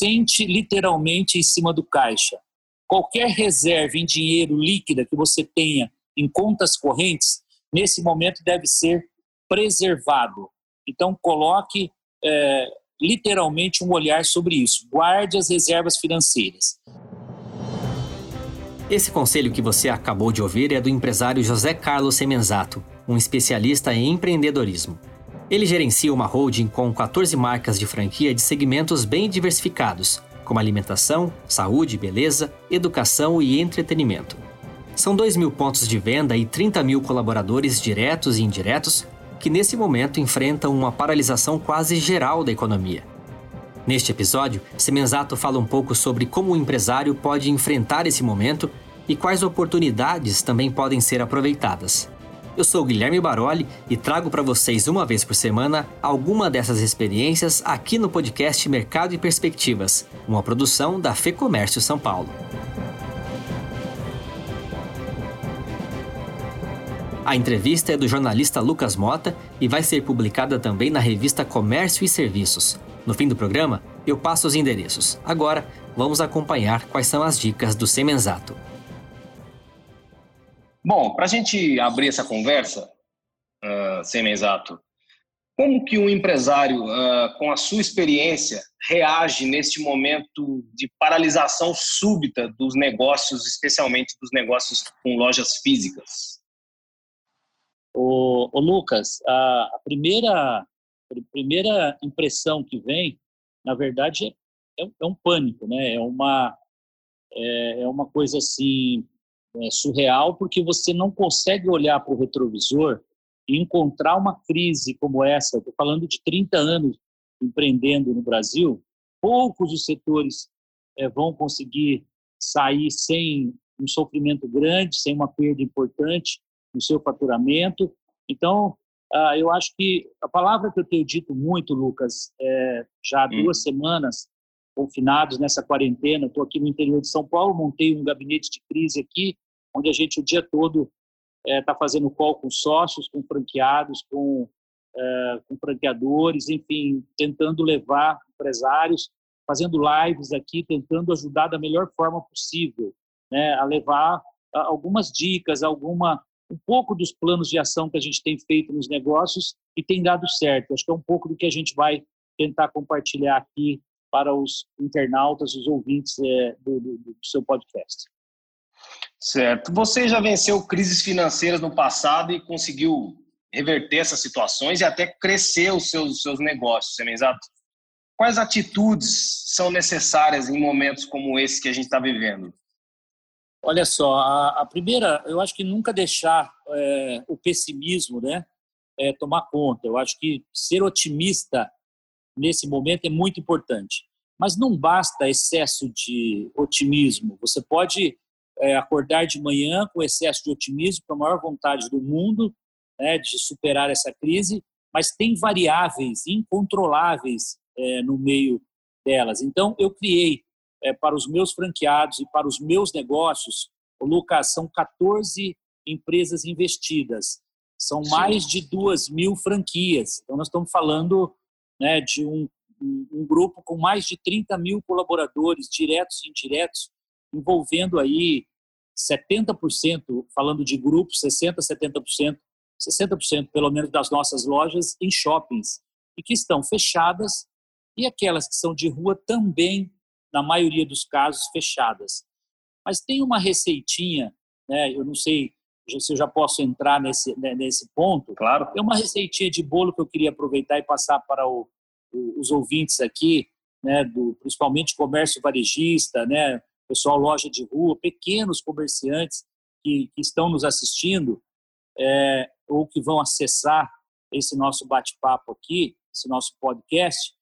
sente literalmente em cima do caixa. Qualquer reserva em dinheiro líquida que você tenha em contas correntes, nesse momento deve ser preservado. Então, coloque é, literalmente um olhar sobre isso. Guarde as reservas financeiras. Esse conselho que você acabou de ouvir é do empresário José Carlos Semenzato, um especialista em empreendedorismo. Ele gerencia uma holding com 14 marcas de franquia de segmentos bem diversificados, como alimentação, saúde, beleza, educação e entretenimento. São 2 mil pontos de venda e 30 mil colaboradores diretos e indiretos que, nesse momento, enfrentam uma paralisação quase geral da economia. Neste episódio, Semenzato fala um pouco sobre como o empresário pode enfrentar esse momento e quais oportunidades também podem ser aproveitadas. Eu sou Guilherme Baroli e trago para vocês uma vez por semana alguma dessas experiências aqui no podcast Mercado e Perspectivas, uma produção da Fecomércio São Paulo. A entrevista é do jornalista Lucas Mota e vai ser publicada também na revista Comércio e Serviços. No fim do programa, eu passo os endereços. Agora, vamos acompanhar quais são as dicas do Semenzato. Bom, para a gente abrir essa conversa, uh, exato, como que um empresário, uh, com a sua experiência, reage neste momento de paralisação súbita dos negócios, especialmente dos negócios com lojas físicas? O, o Lucas, a, primeira, a primeira impressão que vem, na verdade, é, é, é um pânico, né? É uma, é, é uma coisa assim é, surreal, porque você não consegue olhar para o retrovisor e encontrar uma crise como essa. Estou falando de 30 anos empreendendo no Brasil, poucos os setores é, vão conseguir sair sem um sofrimento grande, sem uma perda importante no seu faturamento. Então, ah, eu acho que a palavra que eu tenho dito muito, Lucas, é, já há hum. duas semanas, confinados nessa quarentena. Estou aqui no interior de São Paulo, montei um gabinete de crise aqui, onde a gente o dia todo está é, tá fazendo call com sócios, com franqueados, com, é, com franqueadores, enfim, tentando levar empresários, fazendo lives aqui, tentando ajudar da melhor forma possível, né, a levar algumas dicas, alguma um pouco dos planos de ação que a gente tem feito nos negócios e tem dado certo. Acho que é um pouco do que a gente vai tentar compartilhar aqui para os internautas, os ouvintes é, do, do, do, seu podcast. Certo. Você já venceu crises financeiras no passado e conseguiu reverter essas situações e até crescer os seus, seus negócios, exato? Quais atitudes são necessárias em momentos como esse que a gente está vivendo? Olha só, a, a, primeira, eu acho que nunca deixar é, o pessimismo né, é, tomar conta. Eu acho que ser otimista nesse momento é muito importante. Mas não basta excesso de otimismo. Você pode é, acordar de manhã com excesso de otimismo, com a maior vontade do mundo né, de superar essa crise, mas tem variáveis incontroláveis é, no meio delas. Então, eu criei é, para os meus franqueados e para os meus negócios, o Lucas, são 14 empresas investidas, são mais de duas mil franquias. Então, nós estamos falando né, de um, um, grupo com mais de 30 mil colaboradores, diretos e indiretos, envolvendo aí 70%, falando de grupos, 60%, 70%, 60% pelo menos das nossas lojas em shoppings, e que estão fechadas, e aquelas que são de rua também na maioria dos casos, fechadas. Mas tem uma receitinha, né, eu não sei se eu já posso entrar nesse, né, nesse ponto. Claro. Tem uma receitinha de bolo que eu queria aproveitar e passar para o, o, os ouvintes aqui, né, do, principalmente comércio varejista, né, pessoal loja de rua, pequenos comerciantes que, que estão nos assistindo é, ou que vão acessar esse nosso bate-papo aqui, esse nosso podcast,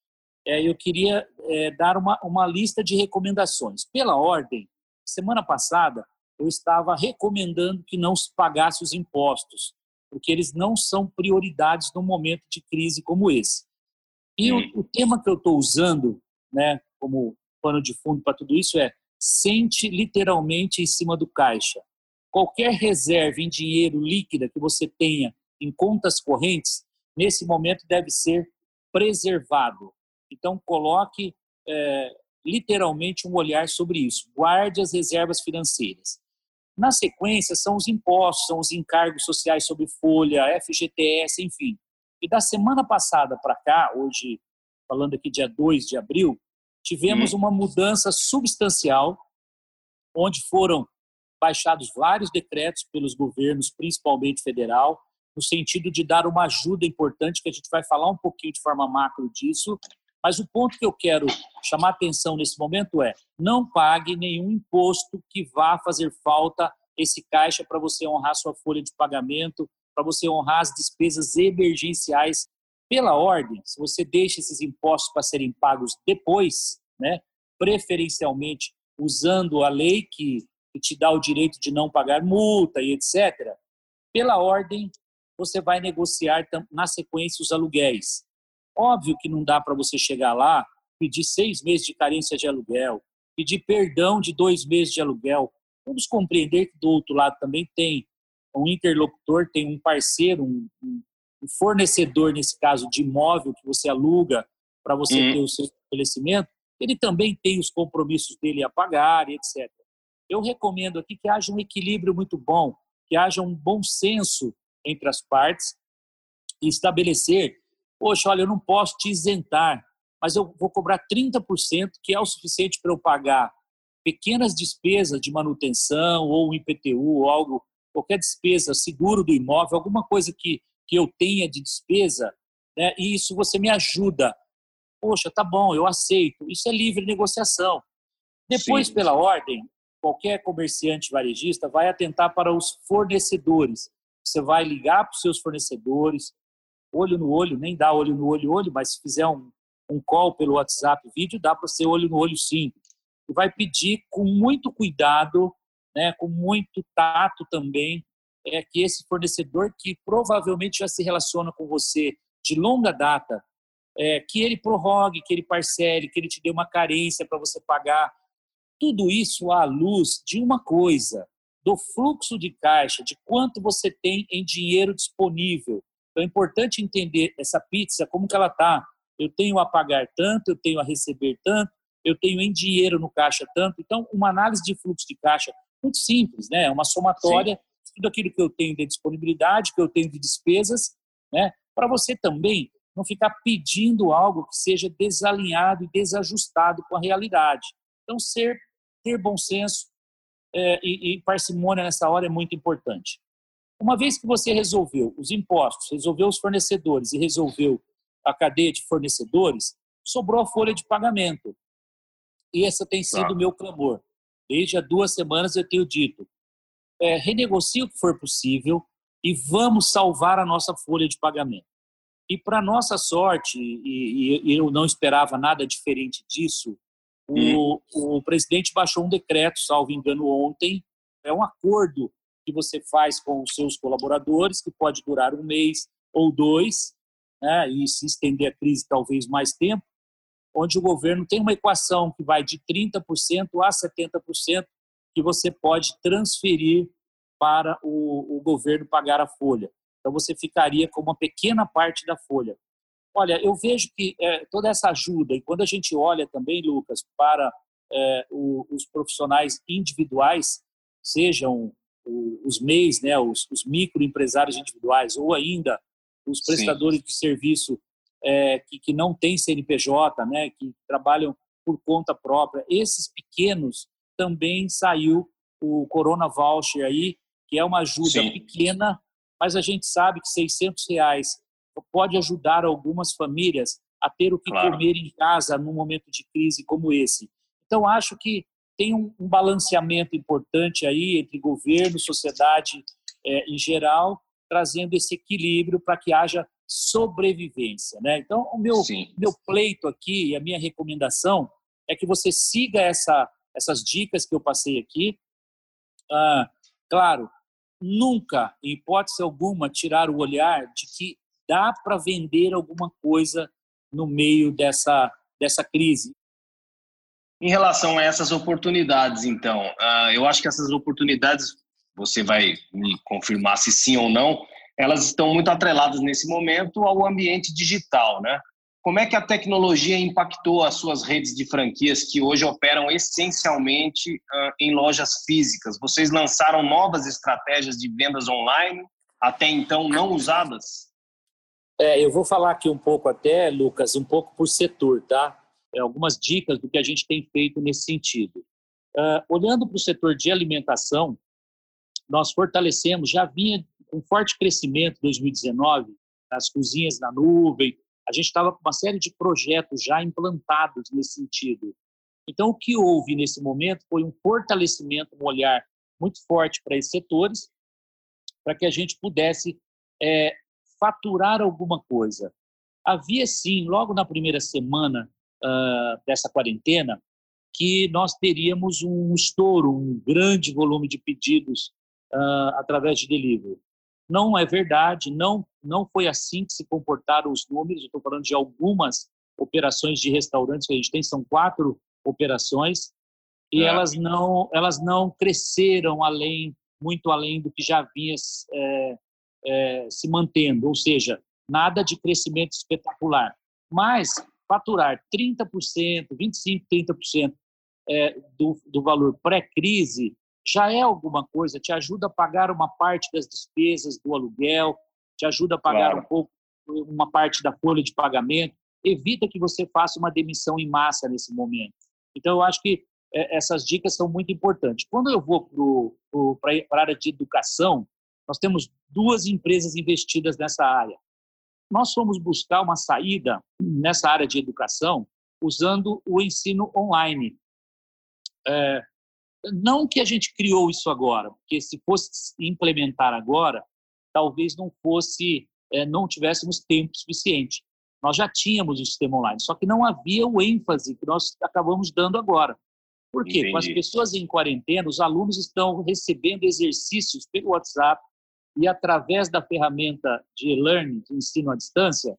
é, eu queria é, dar uma, uma lista de recomendações. Pela ordem, semana passada eu estava recomendando que não se pagasse os impostos, porque eles não são prioridades num momento de crise como esse. E o, o tema que eu estou usando, né, como pano de fundo para tudo isso é sente literalmente em cima do caixa. Qualquer reserva em dinheiro líquida que você tenha em contas correntes, nesse momento deve ser preservado. Então, coloque é, literalmente um olhar sobre isso. Guarde as reservas financeiras. Na sequência, são os impostos, são os encargos sociais sobre folha, FGTS, enfim. E da semana passada para cá, hoje, falando aqui dia 2 de abril, tivemos uhum. uma mudança substancial, onde foram baixados vários decretos pelos governos, principalmente federal, no sentido de dar uma ajuda importante, que a gente vai falar um pouquinho de forma macro disso. Mas o ponto que eu quero chamar atenção nesse momento é: não pague nenhum imposto que vá fazer falta esse caixa para você honrar sua folha de pagamento, para você honrar as despesas emergenciais pela ordem. Se você deixa esses impostos para serem pagos depois, né, preferencialmente usando a lei que, que te dá o direito de não pagar multa e etc., pela ordem, você vai negociar na sequência os aluguéis. Óbvio que não dá para você chegar lá, pedir seis meses de carência de aluguel, pedir perdão de dois meses de aluguel. Vamos compreender que do outro lado também tem um interlocutor, tem um parceiro, um, um fornecedor, nesse caso, de imóvel que você aluga para você uhum. ter o seu estabelecimento, ele também tem os compromissos dele a pagar, etc. Eu recomendo aqui que haja um equilíbrio muito bom, que haja um bom senso entre as partes e estabelecer, poxa, olha, eu não posso te isentar, mas eu vou cobrar 30%, que é o suficiente para eu pagar pequenas despesas de manutenção ou IPTU ou algo, qualquer despesa, seguro do imóvel, alguma coisa que, que eu tenha de despesa, né? e isso você me ajuda. Poxa, tá bom, eu aceito. Isso é livre negociação. Depois, Sim. pela ordem, qualquer comerciante varejista vai atentar para os fornecedores. Você vai ligar para os seus fornecedores, olho no olho, nem dá olho no olho, olho, mas se fizer um, um call pelo WhatsApp, vídeo, dá para ser olho no olho sim. E vai pedir com muito cuidado, né, com muito tato também, é que esse fornecedor que provavelmente já se relaciona com você de longa data, é, que ele prorrogue, que ele parcele, que ele te dê uma carência para você pagar. Tudo isso à luz de uma coisa, do fluxo de caixa, de quanto você tem em dinheiro disponível. Então é importante entender essa pizza, como que ela está. Eu tenho a pagar tanto, eu tenho a receber tanto, eu tenho em dinheiro no caixa tanto. Então, uma análise de fluxo de caixa muito simples, né? É uma somatória Sim. de tudo aquilo que eu tenho de disponibilidade, que eu tenho de despesas, né? Para você também não ficar pedindo algo que seja desalinhado e desajustado com a realidade. Então, ser ter bom senso, é, e, e parcimônia nessa hora é muito importante. Uma vez que você resolveu os impostos, resolveu os fornecedores e resolveu a cadeia de fornecedores, sobrou a folha de pagamento. E esse tem sido o tá. meu clamor. Desde há duas semanas eu tenho dito: é, renegocie o que for possível e vamos salvar a nossa folha de pagamento. E para nossa sorte, e, e, eu não esperava nada diferente disso, o, o presidente baixou um decreto, salvo engano, ontem. É um acordo que você faz com os seus colaboradores, que pode durar um mês ou dois, né, e se estender a crise talvez mais tempo, onde o governo tem uma equação que vai de 30% a 70% que você pode transferir para o, o governo pagar a folha. Então você ficaria com uma pequena parte da folha. Olha, eu vejo que é, toda essa ajuda, e quando a gente olha também, Lucas, para é, o, os profissionais individuais, sejam os MEIs, né, os, os microempresários individuais, ou ainda os prestadores Sim. de serviço é, que, que não têm CNPJ, né, que trabalham por conta própria, esses pequenos também saiu o Corona Voucher aí, que é uma ajuda Sim. pequena, mas a gente sabe que 600 reais pode ajudar algumas famílias a ter o que claro. comer em casa num momento de crise como esse. Então, acho que tem um, um balanceamento importante aí entre governo, sociedade é, em geral, trazendo esse equilíbrio para que haja sobrevivência. Né? Então, o meu, meu pleito aqui e a minha recomendação é que você siga essa, essas dicas que eu passei aqui. Ah, claro, nunca, em hipótese alguma, tirar o olhar de que dá para vender alguma coisa no meio dessa, dessa crise. Em relação a essas oportunidades, então, uh, eu acho que essas oportunidades, você vai me confirmar se sim ou não, elas estão muito atreladas nesse momento ao ambiente digital, né? como é que a tecnologia impactou as suas redes de franquias que hoje operam essencialmente uh, em lojas físicas? Vocês lançaram novas estratégias de vendas online, até então não usadas? É, eu vou falar aqui um pouco até, Lucas, um pouco por setor, tá? É, algumas dicas do que a gente tem feito nesse sentido. Uh, olhando para o setor de alimentação, nós fortalecemos, já vinha com forte crescimento em 2019, as cozinhas na nuvem, a gente estava com uma série de projetos já implantados nesse sentido. Então, o que houve nesse momento foi um fortalecimento, um olhar muito forte para esses setores, para que a gente pudesse é, faturar alguma coisa. Havia, sim, logo na primeira semana uh, dessa quarentena, que nós teríamos um estouro, um grande volume de pedidos uh, através de delivery. Não é verdade, não, não foi assim que se comportaram os números. estou falando de algumas operações de restaurantes que a gente tem, são quatro operações, e é. elas, não, elas não cresceram além, muito além do que já vinha é, é, se mantendo, ou seja, nada de crescimento espetacular. Mas faturar 30%, 25%, 30% é, do, do valor pré-crise já é alguma coisa, te ajuda a pagar uma parte das despesas do aluguel, te ajuda a pagar claro. um pouco uma parte da folha de pagamento, evita que você faça uma demissão em massa nesse momento. Então, eu acho que é, essas dicas são muito importantes. Quando eu vou para a área de educação, nós temos duas empresas investidas nessa área. Nós fomos buscar uma saída nessa área de educação usando o ensino online. É, não que a gente criou isso agora, porque se fosse implementar agora, talvez não fosse, é, não tivéssemos tempo suficiente. Nós já tínhamos o sistema online, só que não havia o ênfase que nós acabamos dando agora. Por quê? Entendi. Com as pessoas em quarentena, os alunos estão recebendo exercícios pelo WhatsApp e através da ferramenta de e-learning, de ensino à distância,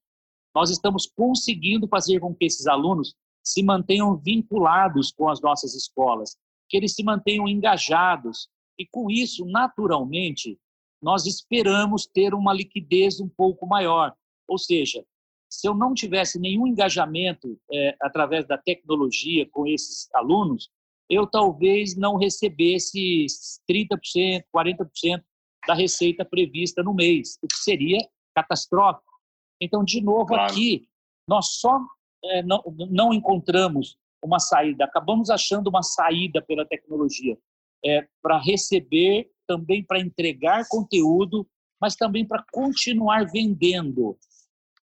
nós estamos conseguindo fazer com que esses alunos se mantenham vinculados com as nossas escolas, que eles se mantenham engajados. E com isso, naturalmente, nós esperamos ter uma liquidez um pouco maior. Ou seja, se eu não tivesse nenhum engajamento é, através da tecnologia com esses alunos, eu talvez não recebesse 30%, 40% da receita prevista no mês, o que seria catastrófico. Então, de novo, claro. aqui, nós só é, não, não encontramos uma saída, acabamos achando uma saída pela tecnologia é, para receber, também para entregar conteúdo, mas também para continuar vendendo.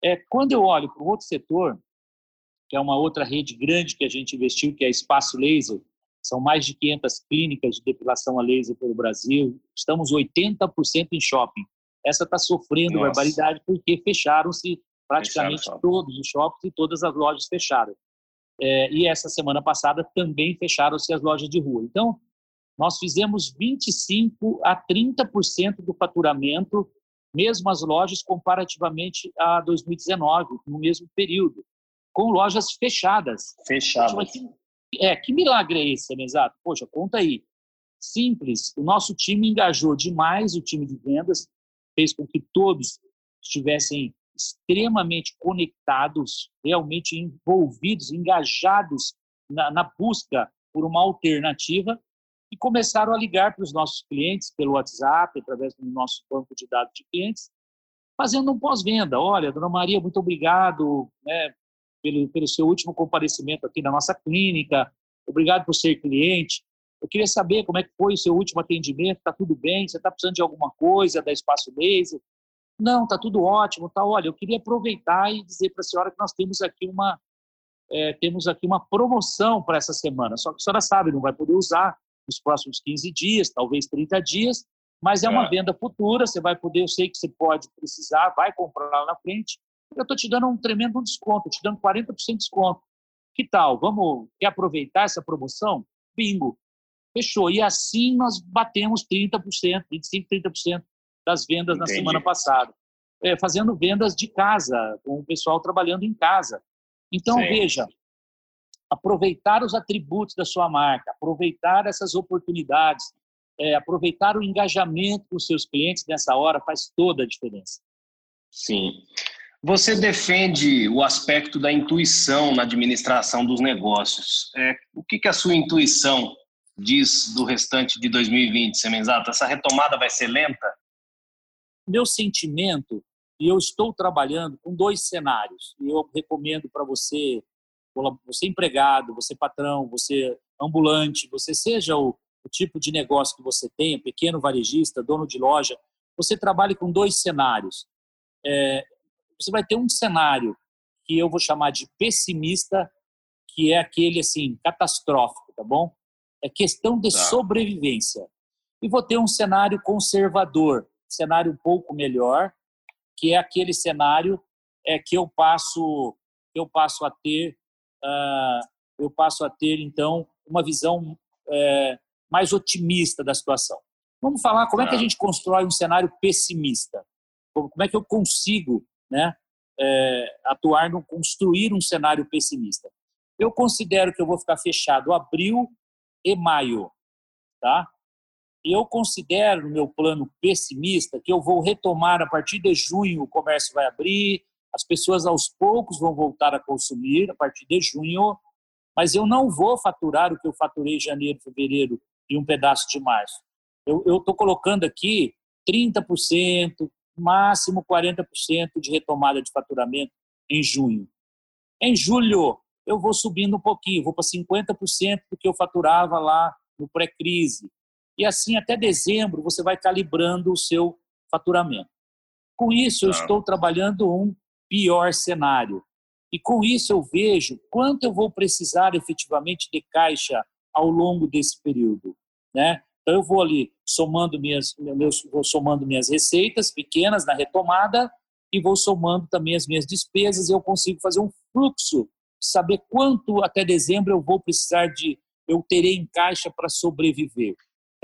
É, quando eu olho para um outro setor, que é uma outra rede grande que a gente investiu, que é Espaço Laser, são mais de 500 clínicas de depilação a laser pelo Brasil, estamos 80% em shopping. Essa está sofrendo Nossa. barbaridade porque fecharam-se praticamente fecharam todos os shoppings e todas as lojas fecharam. É, e essa semana passada também fecharam-se as lojas de rua. Então, nós fizemos 25 a 30% do faturamento, mesmo as lojas comparativamente a 2019, no mesmo período, com lojas fechadas. Fechadas. É, que milagre é esse, Exato? Poxa, conta aí. Simples. O nosso time engajou demais o time de vendas, fez com que todos estivessem extremamente conectados, realmente envolvidos, engajados na, na busca por uma alternativa e começaram a ligar para os nossos clientes pelo WhatsApp, através do nosso banco de dados de clientes, fazendo um pós-venda. Olha, dona Maria, muito obrigado né, pelo, pelo seu último comparecimento aqui na nossa clínica, obrigado por ser cliente. Eu queria saber como é que foi o seu último atendimento, está tudo bem? Você está precisando de alguma coisa da Espaço Laser? Não, está tudo ótimo, tá. Olha, eu queria aproveitar e dizer para a senhora que nós temos aqui uma é, temos aqui uma promoção para essa semana. Só que a senhora sabe, não vai poder usar nos próximos 15 dias, talvez 30 dias, mas é uma é. venda futura. Você vai poder, eu sei que você pode precisar, vai comprar lá na frente. Eu estou te dando um tremendo desconto, te dando 40% de desconto. Que tal? Vamos quer aproveitar essa promoção? Bingo. Fechou. E assim nós batemos 30%, 25%, 30% das vendas Entendi. na semana passada. É, fazendo vendas de casa, com o pessoal trabalhando em casa. Então, Sim. veja, aproveitar os atributos da sua marca, aproveitar essas oportunidades, é, aproveitar o engajamento com os seus clientes nessa hora faz toda a diferença. Sim. Você defende o aspecto da intuição na administração dos negócios. É, o que, que a sua intuição diz do restante de 2020, Semenzato? Essa retomada vai ser lenta? Meu sentimento, e eu estou trabalhando com dois cenários, e eu recomendo para você, você empregado, você patrão, você ambulante, você seja o, o tipo de negócio que você tenha, pequeno varejista, dono de loja, você trabalhe com dois cenários. É, você vai ter um cenário que eu vou chamar de pessimista, que é aquele assim catastrófico, tá bom? É questão de tá. sobrevivência. E vou ter um cenário conservador, cenário um pouco melhor, que é aquele cenário é que eu passo eu passo a ter uh, eu passo a ter então uma visão é, mais otimista da situação. Vamos falar como é que a gente constrói um cenário pessimista? Como é que eu consigo, né, é, atuar no construir um cenário pessimista? Eu considero que eu vou ficar fechado abril e maio, tá? Eu considero no meu plano pessimista que eu vou retomar a partir de junho o comércio vai abrir, as pessoas aos poucos vão voltar a consumir a partir de junho, mas eu não vou faturar o que eu faturei em janeiro, fevereiro e um pedaço de março. Eu estou colocando aqui 30%, máximo 40% de retomada de faturamento em junho. Em julho, eu vou subindo um pouquinho, vou para 50% do que eu faturava lá no pré-crise. E assim, até dezembro, você vai calibrando o seu faturamento. Com isso, eu tá. estou trabalhando um pior cenário. E com isso, eu vejo quanto eu vou precisar efetivamente de caixa ao longo desse período. Né? Então, eu vou ali somando minhas, meus, vou somando minhas receitas pequenas na retomada e vou somando também as minhas despesas e eu consigo fazer um fluxo saber quanto até dezembro eu vou precisar de, eu terei em caixa para sobreviver.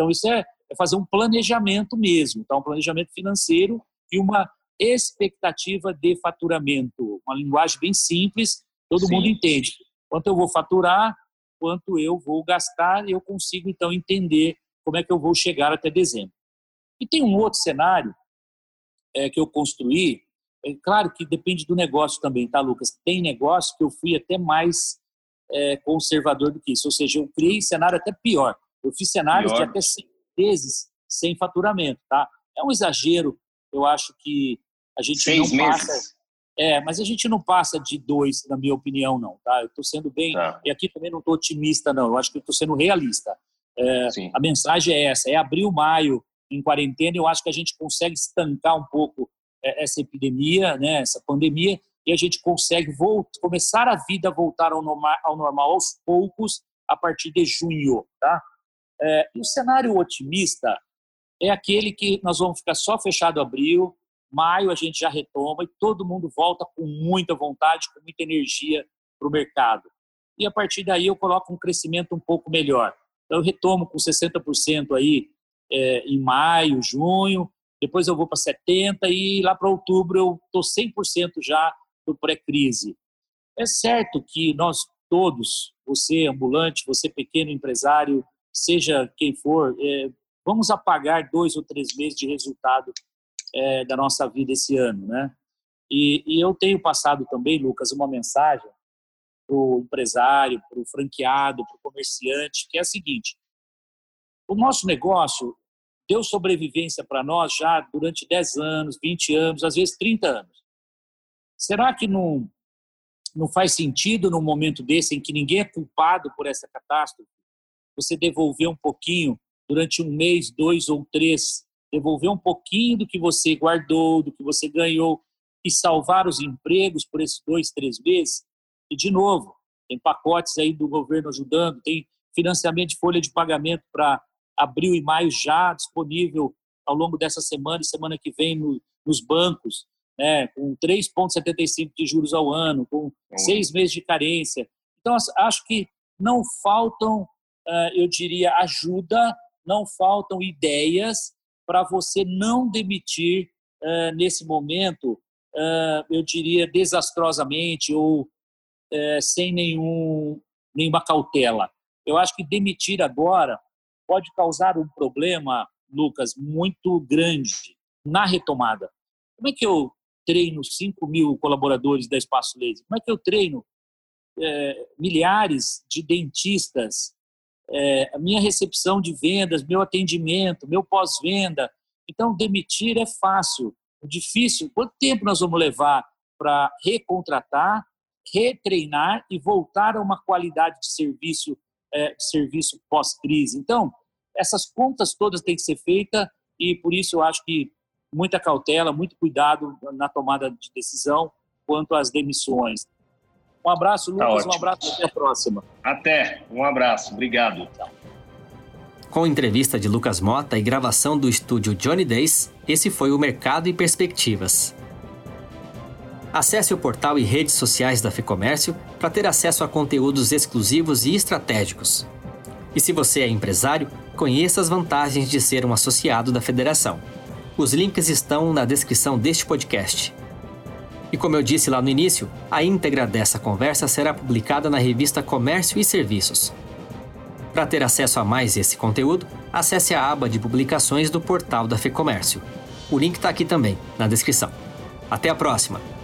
Então, isso é, é, fazer um planejamento mesmo, tá? um planejamento financeiro e uma expectativa de faturamento. Uma linguagem bem simples, todo Sim. mundo entende. Quanto eu vou faturar, quanto eu vou gastar, eu consigo então entender como é que eu vou chegar até dezembro. E tem um outro cenário é, que eu construí, é claro que depende do negócio também, tá, Lucas? Tem negócio que eu fui até mais é, conservador do que isso, ou seja, eu criei cenário até pior. Eu fiz cenários pior. de até seis meses sem faturamento, tá? É um exagero, eu acho que a gente seis não meses. passa. É, mas a gente não passa de dois, na minha opinião, não, tá? Eu estou sendo bem. Tá. E aqui também não estou otimista, não. Eu acho que estou sendo realista. É, a mensagem é essa: é abril, maio em quarentena. Eu acho que a gente consegue estancar um pouco é, essa epidemia, né, essa pandemia, e a gente consegue voltar, começar a vida a voltar ao normal, ao normal aos poucos a partir de junho, tá? É, e o cenário otimista é aquele que nós vamos ficar só fechado abril, maio a gente já retoma e todo mundo volta com muita vontade, com muita energia para o mercado. E a partir daí eu coloco um crescimento um pouco melhor. Então eu retomo com 60% aí é, em maio, junho, depois eu vou para 70% e lá para outubro eu estou 100% já do pré-crise. É certo que nós todos, você ambulante, você pequeno empresário, seja quem for, é, vamos apagar dois ou três meses de resultado é, da nossa vida esse ano, né? E, e eu tenho passado também, Lucas, uma mensagem para o empresário, para o franqueado, para o comerciante, que é a seguinte: o nosso negócio deu sobrevivência para nós já durante 10 anos, 20 anos, às vezes 30 anos. Será que não, não faz sentido num momento desse em que ninguém é culpado por essa catástrofe, você devolver um pouquinho durante um mês, dois ou três, devolver um pouquinho do que você guardou, do que você ganhou e salvar os empregos por esses dois, três meses? E, de novo, tem pacotes aí do governo ajudando, tem financiamento de folha de pagamento para abril e maio já disponível ao longo dessa semana e semana que vem no, nos bancos, né, com 3,75 de juros ao ano, com seis meses de carência. Então, acho que não faltam, eu diria, ajuda, não faltam ideias para você não demitir nesse momento, eu diria, desastrosamente ou sem nenhum, nenhuma cautela. Eu acho que demitir agora pode causar um problema, Lucas, muito grande na retomada. Como é que eu treino 5 mil colaboradores da Espaço Laser? Como é que eu treino é, milhares de dentistas? É, a minha recepção de vendas, meu atendimento, meu pós-venda. Então, demitir é fácil. O difícil, quanto tempo nós vamos levar para recontratar, retreinar e voltar a uma qualidade de serviço, é, de serviço pós-crise? Então, essas contas todas têm que ser feitas e por isso eu acho que muita cautela, muito cuidado na tomada de decisão quanto às demissões. Um abraço, tá Lucas, tá um abraço até a próxima. Até, um abraço, obrigado. Com entrevista de Lucas Mota e gravação do estúdio Johnny Days, esse foi o Mercado e Perspectivas. Acesse o portal e redes sociais da FEComércio para ter acesso a conteúdos exclusivos e estratégicos. E se você é empresário, conheça as vantagens de ser um associado da federação. Os links estão na descrição deste podcast. E como eu disse lá no início, a íntegra dessa conversa será publicada na revista Comércio e Serviços. Para ter acesso a mais esse conteúdo, acesse a aba de publicações do portal da FEComércio. O link está aqui também, na descrição. Até a próxima!